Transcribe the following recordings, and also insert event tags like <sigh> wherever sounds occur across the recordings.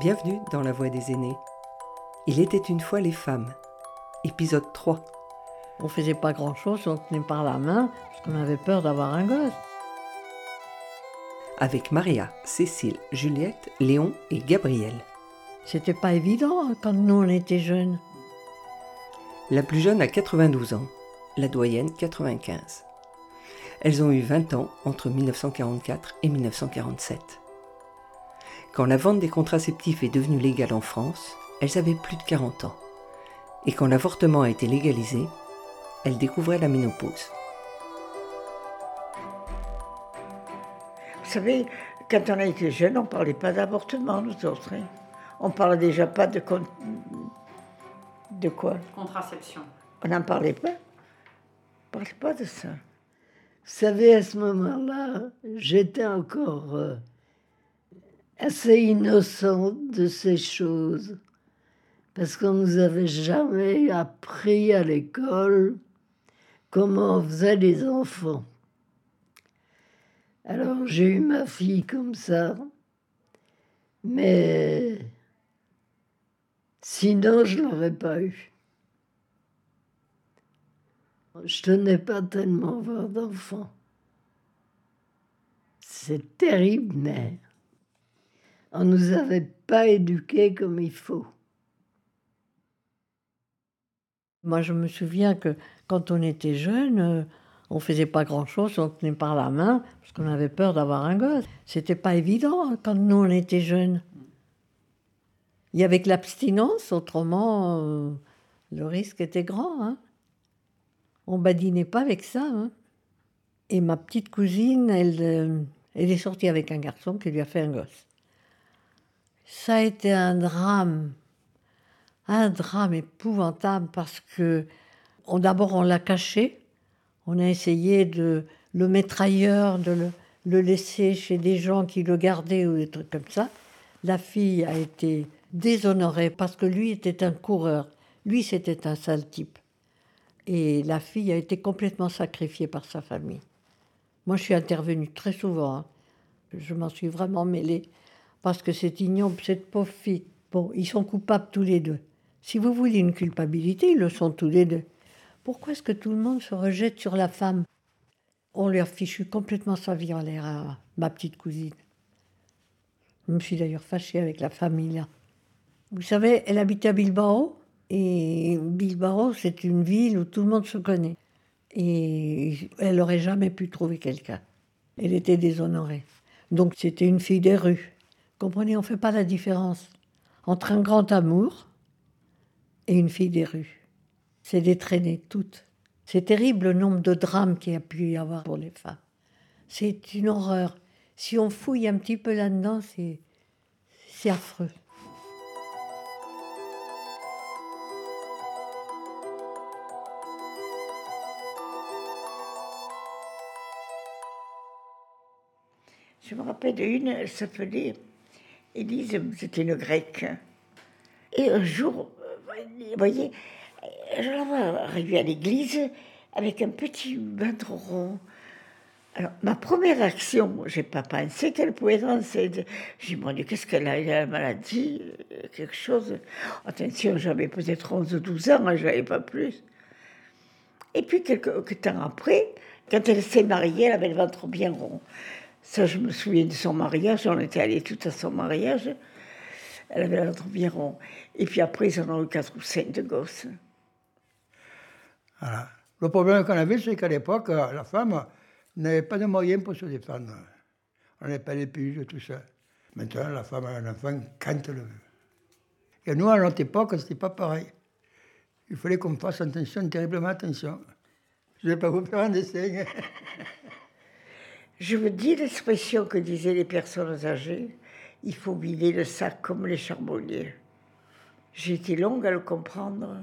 Bienvenue dans La Voix des aînés. Il était une fois les femmes. Épisode 3. On faisait pas grand-chose, on tenait par la main, parce qu'on avait peur d'avoir un gosse. Avec Maria, Cécile, Juliette, Léon et Gabriel. C'était pas évident hein, quand nous on était jeunes. La plus jeune a 92 ans, la doyenne 95. Elles ont eu 20 ans entre 1944 et 1947. Quand la vente des contraceptifs est devenue légale en France, elles avaient plus de 40 ans. Et quand l'avortement a été légalisé, elles découvraient la ménopause. Vous savez, quand on a été jeune, on ne parlait pas d'avortement, nous autres. hein. On ne parlait déjà pas de... con- De quoi? Contraception. On n'en parlait pas? On ne parlait pas de ça. Vous savez, à ce moment-là, j'étais encore euh, assez innocente de ces choses. Parce qu'on nous avait jamais appris à l'école comment on faisait les enfants. Alors j'ai eu ma fille comme ça. Mais sinon, je ne l'aurais pas eu. Je tenais pas tellement avoir d'enfants. C'est terrible, mais on nous avait pas éduqués comme il faut. Moi, je me souviens que quand on était jeunes, euh, on faisait pas grand-chose, on tenait par la main, parce qu'on avait peur d'avoir un gosse. C'était pas évident hein, quand nous on était jeunes. Il y avait que l'abstinence, autrement, euh, le risque était grand. Hein. On badinait pas avec ça. hein. Et ma petite cousine, elle, euh, elle est sortie avec un garçon qui lui a fait un gosse. Ça a été un drame un drame épouvantable parce que d'abord on l'a caché, on a essayé de le mettre ailleurs, de le, le laisser chez des gens qui le gardaient ou des trucs comme ça. La fille a été déshonorée parce que lui était un coureur, lui c'était un sale type. Et la fille a été complètement sacrifiée par sa famille. Moi je suis intervenue très souvent, hein. je m'en suis vraiment mêlée parce que c'est ignoble, cette pauvre fille. Bon, ils sont coupables tous les deux. Si vous voulez une culpabilité, ils le sont tous les deux. Pourquoi est-ce que tout le monde se rejette sur la femme? On a fichu complètement sa vie en l'air à ma petite cousine. Je me suis d'ailleurs fâchée avec la famille là. Vous savez, elle habitait à Bilbao, et Bilbao, c'est une ville où tout le monde se connaît. Et elle n'aurait jamais pu trouver quelqu'un. Elle était déshonorée. Donc c'était une fille des rues. Comprenez, on ne fait pas la différence entre un grand amour et une fille des rues. C'est des traînées toutes. C'est terrible le nombre de drames qu'il y a pu y avoir pour les femmes. C'est une horreur. Si on fouille un petit peu là-dedans, c'est, affreux. Je me rappelle d'une, elle s'appelait Élise, c'était une grecque. Et un jour, vous voyez, je la vois arriver à l'église avec un petit ventre rond. Alors, ma première action, j'ai pas pensé qu'elle pouvait enceinte. J'ai dit, mon Dieu, qu'est-ce qu'elle a Elle a une maladie, quelque chose. Attention, j'avais peut-être 11 ou 12 ans, je n'avais pas plus. Et puis, quelques temps après, quand elle s'est mariée, elle avait le ventre bien rond. Ça, je me souviens de son mariage. On était allés tout à son mariage. Elle avait bien rond. Et puis après, ils en ont eu quatre ou cinq de gosses. Voilà. Le problème qu'on avait, c'est qu'à l'époque, euh, la femme n'avait pas de moyens pour se défendre. On n'avait pas les piges, tout ça. Maintenant, la femme a un enfant quand elle le veut. Et nous, à notre époque, c'était pas pareil. Il fallait qu'on fasse attention, terriblement attention. Je ne vais pas vous faire un dessin. <laughs> Je vous dis l'expression que disaient les personnes âgées il faut vider le sac comme les charbonniers. J'ai été longue à le comprendre.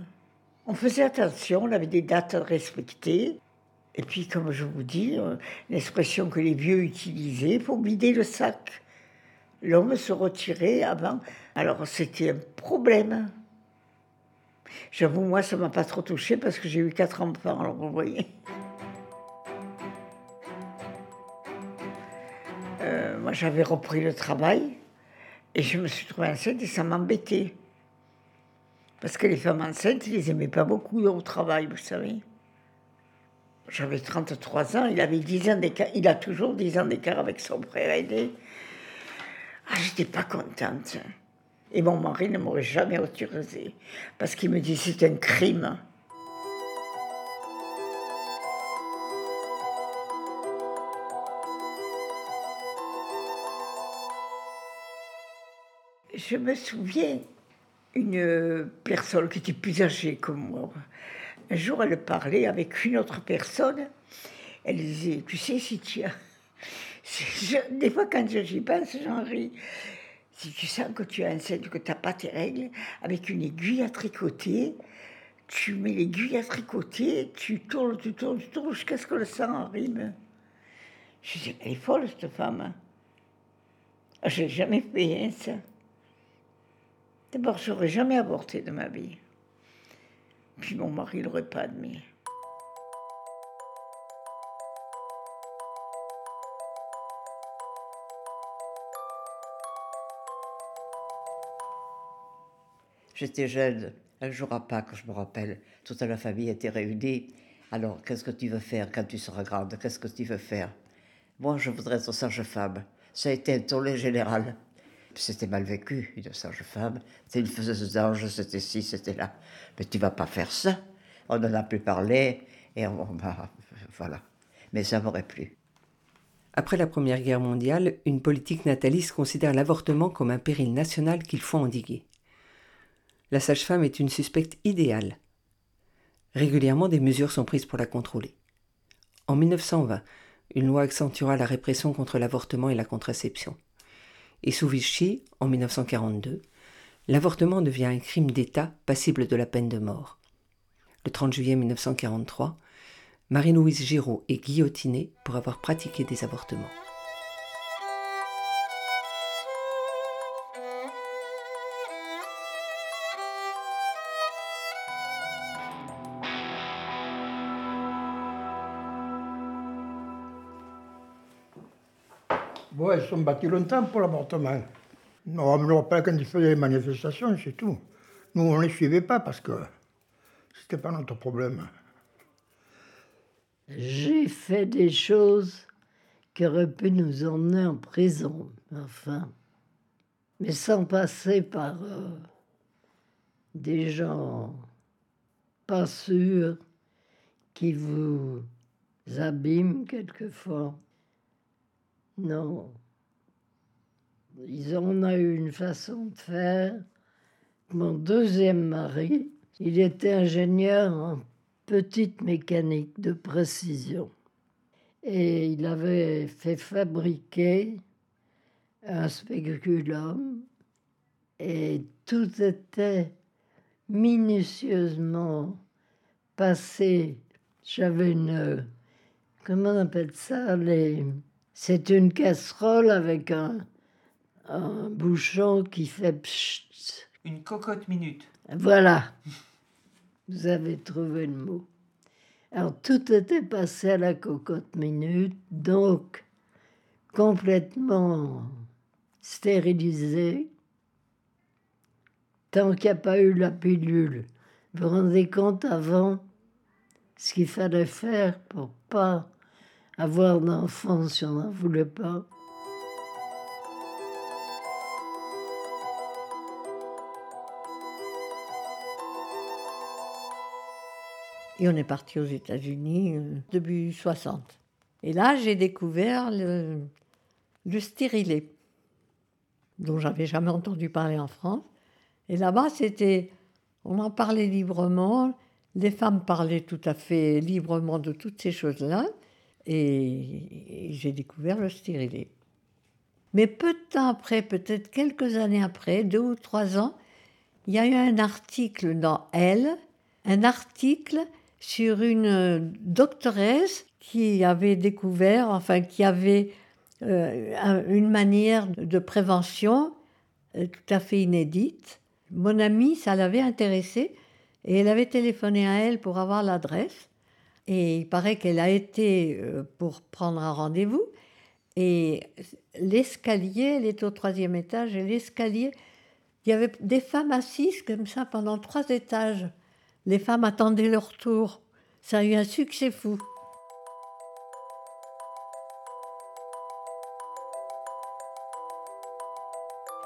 On faisait attention, on avait des dates à respecter. Et puis, comme je vous dis, euh, l'expression que les vieux utilisaient, il faut vider le sac. L'homme se retirait avant. Alors, c'était un problème. J'avoue, moi, ça m'a pas trop touché parce que j'ai eu quatre enfants, alors vous voyez. Moi, j'avais repris le travail. Et je me suis trouvée enceinte et ça m'embêtait. Parce que les femmes enceintes, ils les aimaient pas beaucoup au travail, vous savez. J'avais 33 ans, il avait 10 ans d'écart, il a toujours 10 ans d'écart avec son frère aîné. Ah, j'étais pas contente. Et mon mari ne m'aurait jamais autorisé, parce qu'il me dit c'est un crime. Je me souviens, une personne qui était plus âgée que moi, un jour elle parlait avec une autre personne, elle disait, tu sais si tu as... des fois quand j'y pense, j'en ris. Si tu sens que tu es enceinte, que tu n'as pas tes règles, avec une aiguille à tricoter, tu mets l'aiguille à tricoter, tu tournes, tu tournes, tu tournes jusqu'à ce que le sang arrive. Je dis, elle est folle cette femme. Je n'ai jamais fait hein, ça. D'abord, j'aurais jamais avorté de ma vie. Puis mon mari l'aurait pas admis. J'étais jeune, un jour à Pâques, je me rappelle, toute la famille était réunie. Alors, qu'est-ce que tu veux faire quand tu seras grande? Qu'est-ce que tu veux faire? Moi, je voudrais être sage-femme. Ça a été un tollé général. C'était mal vécu, une sage-femme. C'était une faiseuse d'ange, c'était ci, c'était là. Mais tu vas pas faire ça. On en a plus parlé, et on, va. voilà. Mais ça m'aurait plu. Après la Première Guerre mondiale, une politique nataliste considère l'avortement comme un péril national qu'il faut endiguer. La sage-femme est une suspecte idéale. Régulièrement, des mesures sont prises pour la contrôler. En 1920, une loi accentuera la répression contre l'avortement et la contraception et sous Vichy, en 1942, l'avortement devient un crime d'État passible de la peine de mort. Le 30 juillet 1943, Marie-Louise Giraud est guillotinée pour avoir pratiqué des avortements. Bon, elles sont battues longtemps pour l'avortement. On me rappelle quand ils faisaient les manifestations, c'est tout. Nous, on ne les suivait pas parce que c'était pas notre problème. J'ai fait des choses qui auraient pu nous emmener en prison, enfin. Mais sans passer par euh, des gens pas sûrs qui vous abîment quelquefois. Non. Ils ont eu une façon de faire. Mon deuxième mari, il était ingénieur en petite mécanique de précision. Et il avait fait fabriquer un spéculum et tout était minutieusement passé. J'avais une. Comment on appelle ça les, c'est une casserole avec un, bouchon qui fait pchit. Une cocotte minute. Voilà. Vous avez trouvé le mot. Alors tout était passé à la cocotte minute, donc complètement stérilisé. Tant qu'il n'y a pas eu la pilule, vous vous rendez compte avant ce qu'il fallait faire pour pas avoir d'enfants si on n'en voulait pas. Et on est parti aux États-Unis euh, début 60. Et là, j'ai découvert le, le stérilet, dont j'avais jamais entendu parler en France. Et là-bas, c'était, on en parlait librement. Les femmes parlaient tout à fait librement de toutes ces choses-là. Et, j'ai découvert le stérilet. Mais peu de temps après, peut-être quelques années après, deux ou trois ans, il y a eu un article dans Elle, un article sur une doctoresse qui avait découvert, enfin qui avait euh, une manière de prévention euh, tout à fait inédite. Mon amie, ça l'avait intéressée et elle avait téléphoné à elle pour avoir l'adresse. Et il paraît qu'elle a été euh, pour prendre un rendez-vous. Et l'escalier, elle était au troisième étage, et l'escalier, il y avait des femmes assises comme ça pendant trois étages. Les femmes attendaient leur tour. Ça a eu un succès fou.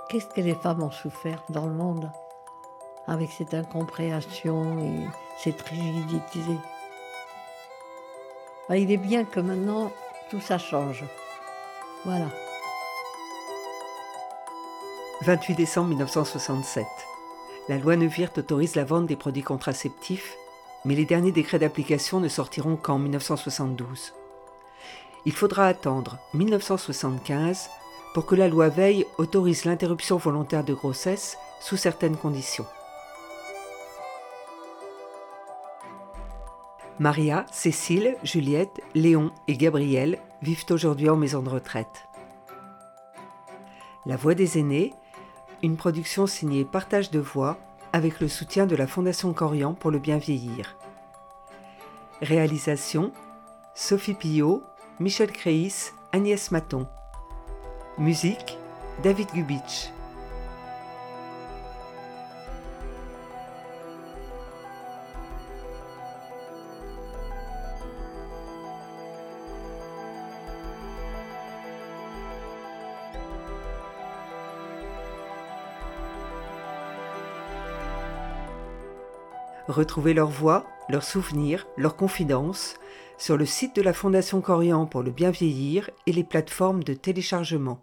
Qu'est-ce que les femmes ont souffert dans le monde avec cette incompréhension et cette rigidité? Ben, Il est bien que maintenant tout ça change. Voilà. 28 décembre 1967. La loi Neuwirth autorise la vente des produits contraceptifs, mais les derniers décrets d'application ne sortiront qu'en 1972. Il faudra attendre 1975 pour que la loi Veille autorise l'interruption volontaire de grossesse sous certaines conditions. Maria, Cécile, Juliette, Léon et Gabriel vivent aujourd'hui en maison de retraite. La Voix des aînés, une production signée Partage de voix avec le soutien de la Fondation Corian pour le bien vieillir. Réalisation Sophie Pillot, Michel Créis, Agnès Maton. Musique David Gubitsch. Retrouvez leurs voix, leurs souvenirs, leurs confidences sur le site de la Fondation Corian pour le bien vieillir et les plateformes de téléchargement.